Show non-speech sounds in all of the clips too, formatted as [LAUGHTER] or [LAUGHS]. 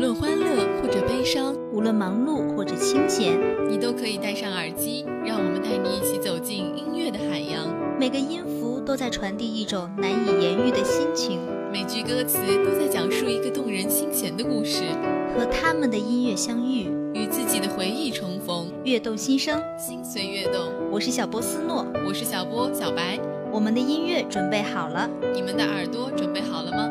论欢乐或者悲伤，无论忙碌或者清闲，你都可以戴上耳机，让我们带你一起走进音乐的海洋。每个音符都在传递一种难以言喻的心情，每句歌词都在讲述一个动人心弦的故事。和他们的音乐相遇，与自己的回忆重逢，悦动心声，心随悦动。我是小波斯诺，我是小波小白，我们的音乐准备好了，你们的耳朵准备好了吗？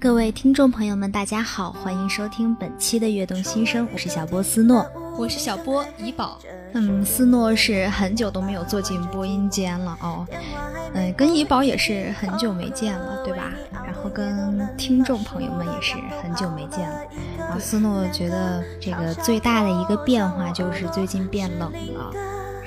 各位听众朋友们，大家好，欢迎收听本期的《悦动心声》，我是小波斯诺，我是小波怡宝。嗯，斯诺是很久都没有坐进播音间了哦，嗯，跟怡宝也是很久没见了，对吧？然后跟听众朋友们也是很久没见了。然后斯诺觉得这个最大的一个变化就是最近变冷了。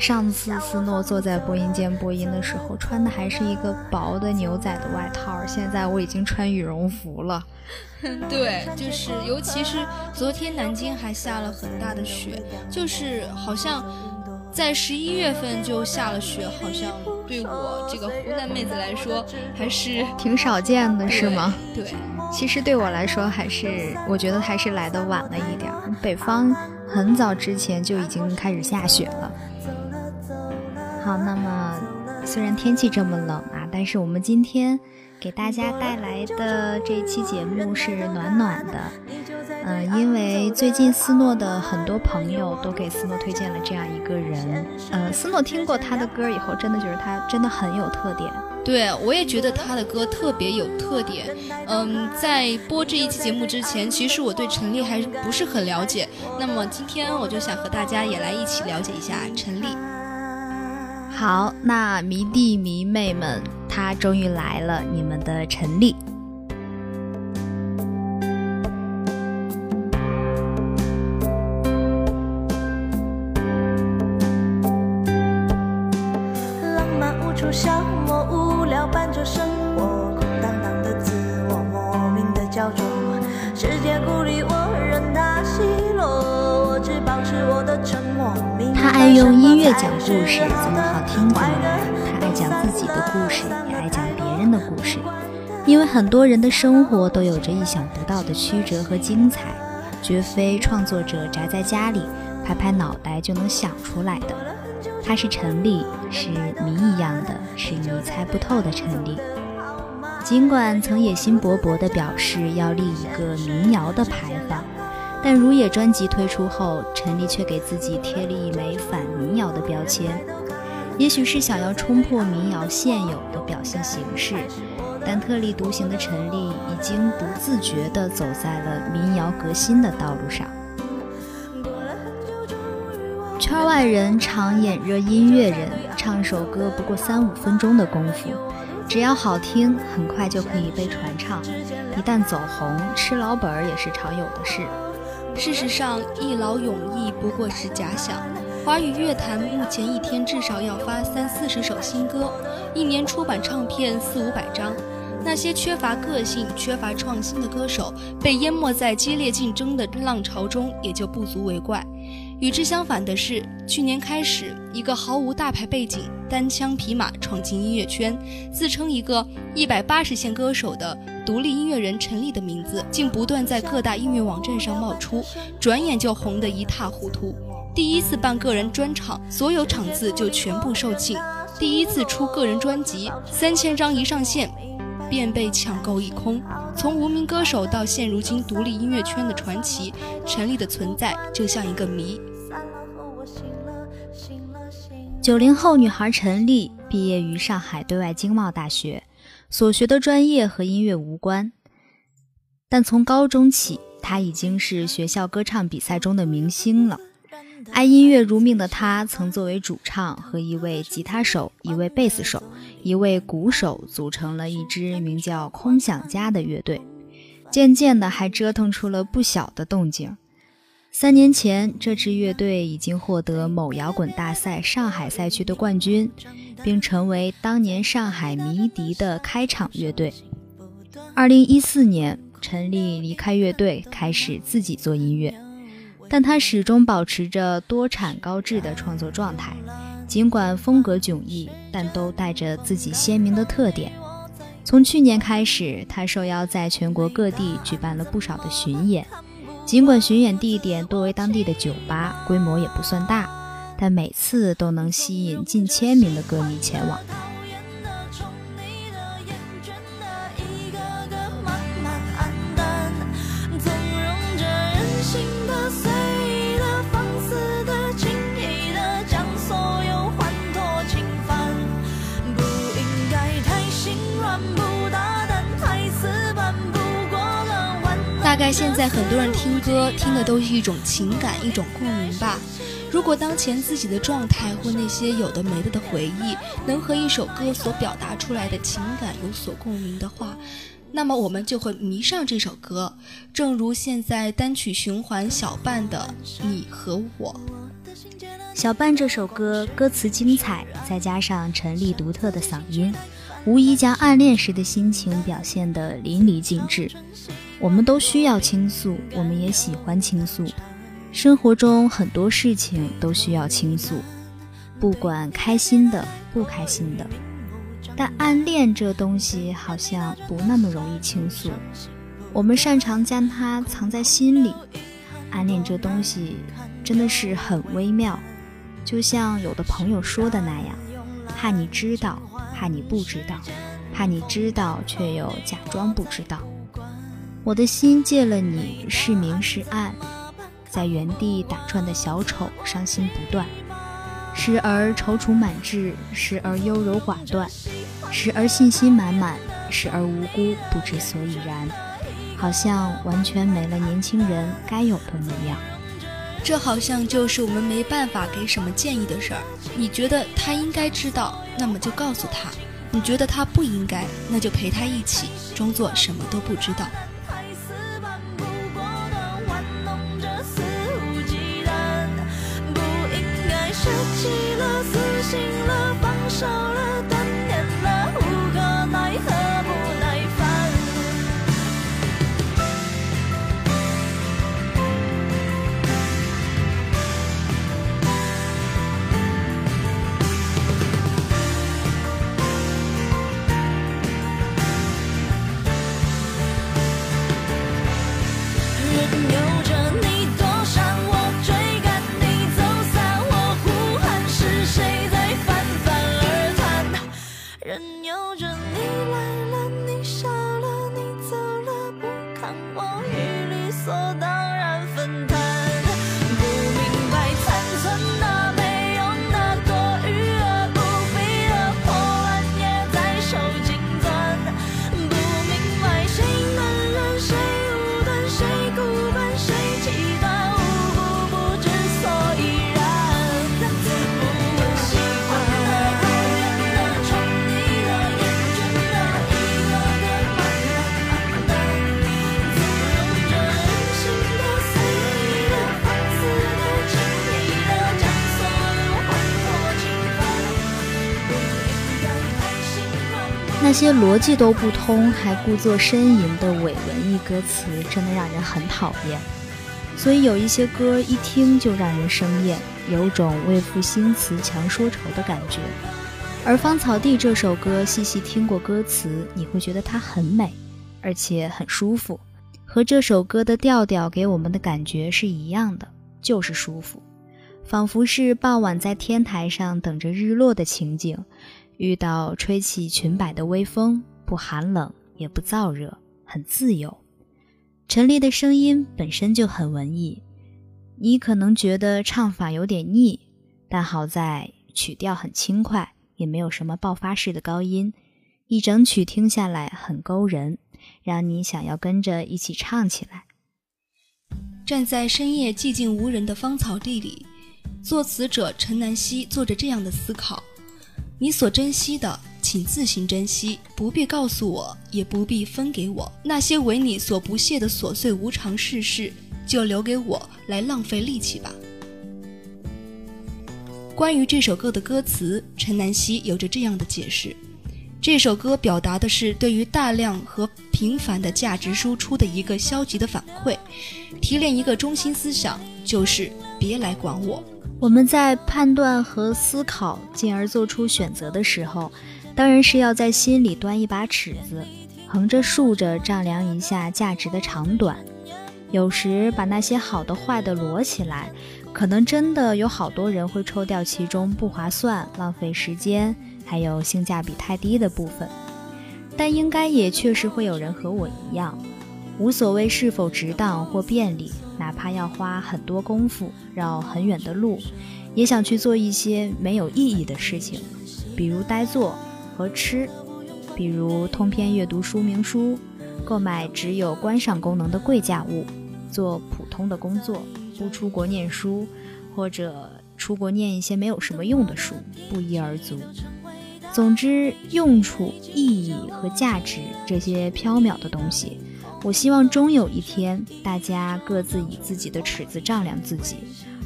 上次斯诺坐在播音间播音的时候，穿的还是一个薄的牛仔的外套，现在我已经穿羽绒服了。[LAUGHS] 对，就是尤其是昨天南京还下了很大的雪，就是好像在十一月份就下了雪，好像对我这个湖南妹子来说还是 [LAUGHS] 挺少见的，是吗？对，其实对我来说还是，我觉得还是来的晚了一点。北方很早之前就已经开始下雪了。好，那么虽然天气这么冷啊，但是我们今天给大家带来的这一期节目是暖暖的。嗯，因为最近斯诺的很多朋友都给斯诺推荐了这样一个人。呃，斯诺听过他的歌以后，真的觉得他真的很有特点。对，我也觉得他的歌特别有特点。嗯，在播这一期节目之前，其实我对陈粒还不是很了解。那么今天我就想和大家也来一起了解一下陈粒。好，那迷弟迷妹们，他终于来了，你们的陈立。用音乐讲故事，怎么好听怎么来。他爱讲自己的故事，也爱讲别人的故事。因为很多人的生活都有着意想不到的曲折和精彩，绝非创作者宅在家里拍拍脑袋就能想出来的。他是陈粒，是谜一样的，是你猜不透的陈粒。尽管曾野心勃勃地表示要立一个民谣的牌坊。但如也专辑推出后，陈粒却给自己贴了一枚反民谣的标签。也许是想要冲破民谣现有的表现形式，但特立独行的陈粒已经不自觉地走在了民谣革新的道路上。圈外人常眼热音乐人，唱首歌不过三五分钟的功夫，只要好听，很快就可以被传唱。一旦走红，吃老本儿也是常有的事。事实上，一劳永逸不过是假想。华语乐坛目前一天至少要发三四十首新歌，一年出版唱片四五百张。那些缺乏个性、缺乏创新的歌手被淹没在激烈竞争的浪潮中，也就不足为怪。与之相反的是，去年开始，一个毫无大牌背景、单枪匹马闯进音乐圈，自称一个一百八十线歌手的独立音乐人陈粒的名字，竟不断在各大音乐网站上冒出，转眼就红得一塌糊涂。第一次办个人专场，所有场次就全部售罄；第一次出个人专辑，三千张一上线，便被抢购一空。从无名歌手到现如今独立音乐圈的传奇，陈粒的存在就像一个谜。九零后女孩陈丽毕业于上海对外经贸大学，所学的专业和音乐无关，但从高中起，她已经是学校歌唱比赛中的明星了。爱音乐如命的她，曾作为主唱和一位吉他手、一位贝斯手、一位鼓手组成了一支名叫“空想家”的乐队，渐渐的还折腾出了不小的动静。三年前，这支乐队已经获得某摇滚大赛上海赛区的冠军，并成为当年上海迷笛的开场乐队。二零一四年，陈粒离开乐队，开始自己做音乐，但她始终保持着多产高质的创作状态。尽管风格迥异，但都带着自己鲜明的特点。从去年开始，他受邀在全国各地举办了不少的巡演。尽管巡演地点多为当地的酒吧，规模也不算大，但每次都能吸引近千名的歌迷前往。大概现在很多人听歌听的都是一种情感，一种共鸣吧。如果当前自己的状态或那些有的没的的回忆，能和一首歌所表达出来的情感有所共鸣的话，那么我们就会迷上这首歌。正如现在单曲循环小半的《你和我》，小半这首歌歌词精彩，再加上陈粒独特的嗓音，无疑将暗恋时的心情表现得淋漓尽致。我们都需要倾诉，我们也喜欢倾诉。生活中很多事情都需要倾诉，不管开心的、不开心的。但暗恋这东西好像不那么容易倾诉，我们擅长将它藏在心里。暗恋这东西真的是很微妙，就像有的朋友说的那样：怕你知道，怕你不知道，怕你知道却又假装不知道。我的心借了你，是明是暗，在原地打转的小丑，伤心不断，时而踌躇满志，时而优柔寡断，时而信心满满，时而无辜不知所以然，好像完全没了年轻人该有的模样。这好像就是我们没办法给什么建议的事儿。你觉得他应该知道，那么就告诉他；你觉得他不应该，那就陪他一起装作什么都不知道。那些逻辑都不通还故作呻吟的伪文艺歌词，真的让人很讨厌。所以有一些歌一听就让人生厌，有种为赋新词强说愁的感觉。而《芳草地》这首歌，细细听过歌词，你会觉得它很美，而且很舒服，和这首歌的调调给我们的感觉是一样的，就是舒服，仿佛是傍晚在天台上等着日落的情景，遇到吹起裙摆的微风，不寒冷也不燥热，很自由。陈粒的声音本身就很文艺，你可能觉得唱法有点腻，但好在曲调很轻快。也没有什么爆发式的高音，一整曲听下来很勾人，让你想要跟着一起唱起来。站在深夜寂静无人的芳草地里，作词者陈南希做着这样的思考：你所珍惜的，请自行珍惜，不必告诉我，也不必分给我。那些为你所不屑的琐碎无常世事，就留给我来浪费力气吧。关于这首歌的歌词，陈南希有着这样的解释：这首歌表达的是对于大量和频繁的价值输出的一个消极的反馈，提炼一个中心思想，就是别来管我。我们在判断和思考，进而做出选择的时候，当然是要在心里端一把尺子，横着竖着丈量一下价值的长短，有时把那些好的坏的摞起来。可能真的有好多人会抽掉其中不划算、浪费时间，还有性价比太低的部分，但应该也确实会有人和我一样，无所谓是否值当或便利，哪怕要花很多功夫、绕很远的路，也想去做一些没有意义的事情，比如呆坐和吃，比如通篇阅读说明书，购买只有观赏功能的贵价物，做普通的工作。不出国念书，或者出国念一些没有什么用的书，不一而足。总之，用处、意义和价值这些缥缈的东西，我希望终有一天，大家各自以自己的尺子丈量自己，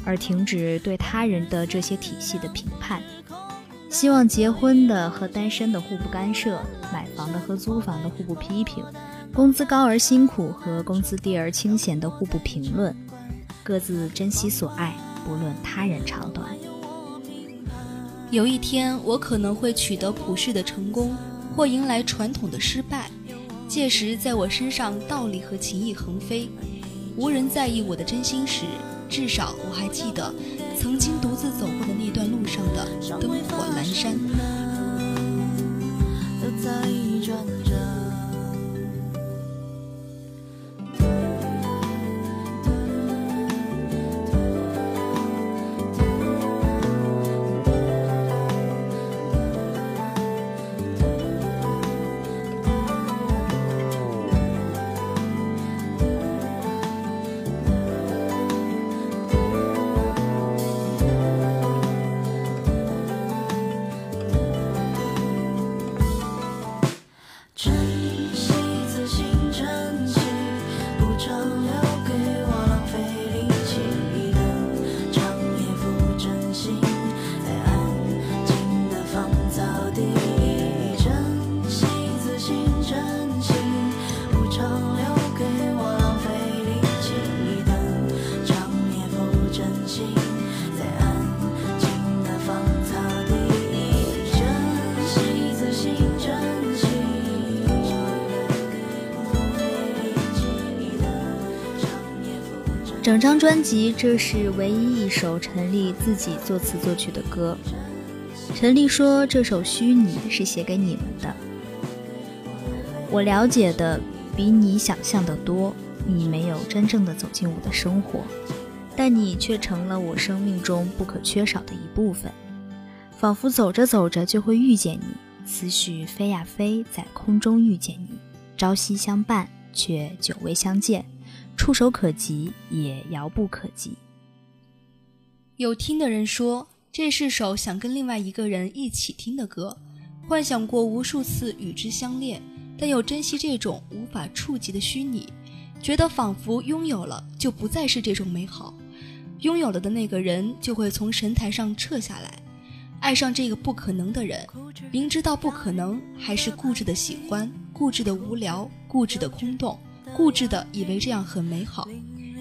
而停止对他人的这些体系的评判。希望结婚的和单身的互不干涉，买房的和租房的互不批评，工资高而辛苦和工资低而清闲的互不评论。各自珍惜所爱，不论他人长短。有一天，我可能会取得普世的成功，或迎来传统的失败。届时，在我身上道理和情谊横飞，无人在意我的真心时，至少我还记得曾经独自走过的那段路上的灯火阑珊。整张专辑，这是唯一一首陈粒自己作词作曲的歌。陈粒说：“这首《虚拟》是写给你们的。我了解的比你想象的多，你没有真正的走进我的生活，但你却成了我生命中不可缺少的一部分。仿佛走着走着就会遇见你，思绪飞呀飞，在空中遇见你，朝夕相伴，却久未相见。”触手可及，也遥不可及。有听的人说，这是首想跟另外一个人一起听的歌，幻想过无数次与之相恋，但又珍惜这种无法触及的虚拟，觉得仿佛拥有了就不再是这种美好，拥有了的那个人就会从神台上撤下来，爱上这个不可能的人，明知道不可能，还是固执的喜欢，固执的无聊，固执的空洞。固执的以为这样很美好，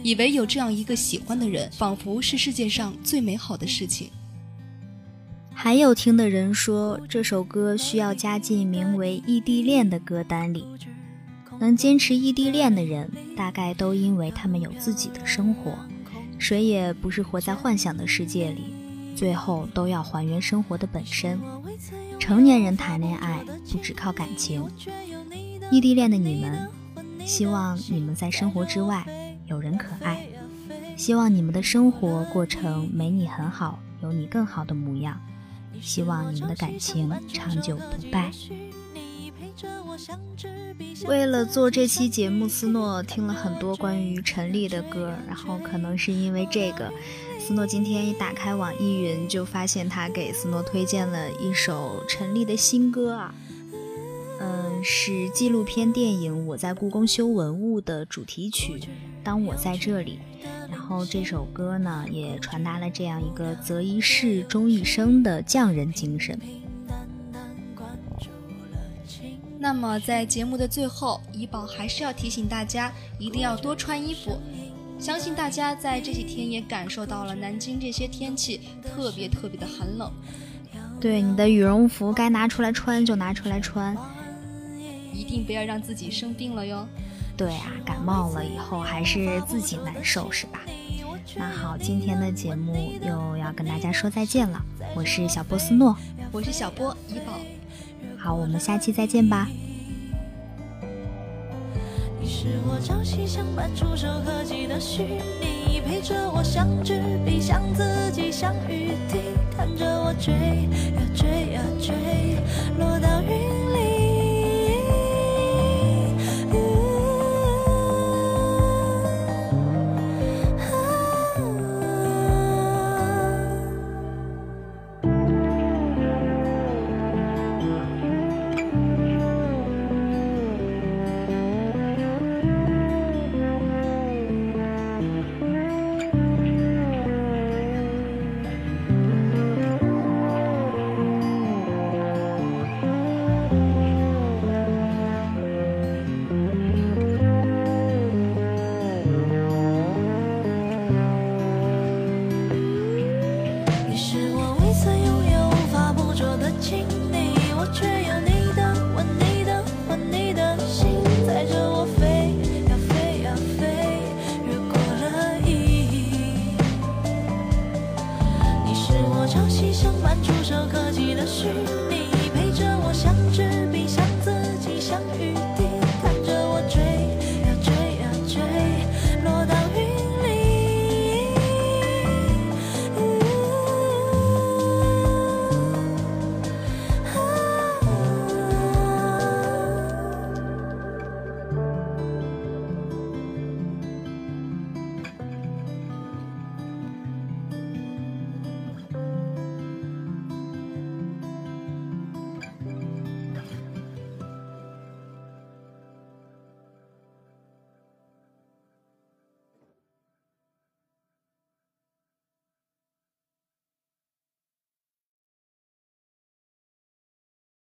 以为有这样一个喜欢的人，仿佛是世界上最美好的事情。还有听的人说，这首歌需要加进名为《异地恋》的歌单里。能坚持异地恋的人，大概都因为他们有自己的生活，谁也不是活在幻想的世界里，最后都要还原生活的本身。成年人谈恋爱不只靠感情，异地恋的你们，希望你们在生活之外有人可爱，希望你们的生活过程没你很好，有你更好的模样。希望你们的感情长久不败。为了做这期节目，斯诺听了很多关于陈粒的歌，然后可能是因为这个，斯诺今天一打开网易云，就发现他给斯诺推荐了一首陈粒的新歌啊，嗯，是纪录片电影《我在故宫修文物》的主题曲《当我在这里》。然后这首歌呢，也传达了这样一个择一事终一生的匠人精神。那么在节目的最后，怡宝还是要提醒大家，一定要多穿衣服。相信大家在这几天也感受到了南京这些天气特别特别的寒冷。对，你的羽绒服该拿出来穿就拿出来穿，一定不要让自己生病了哟。对啊，感冒了以后还是自己难受，是吧？那好，今天的节目又要跟大家说再见了。我是小波斯诺，我是小波怡宝。好，我们下期再见吧。你是我朝夕相伴、触手可及的虚拟，陪着我像纸笔，像自己，像雨滴，看着我追呀追呀追，落到云。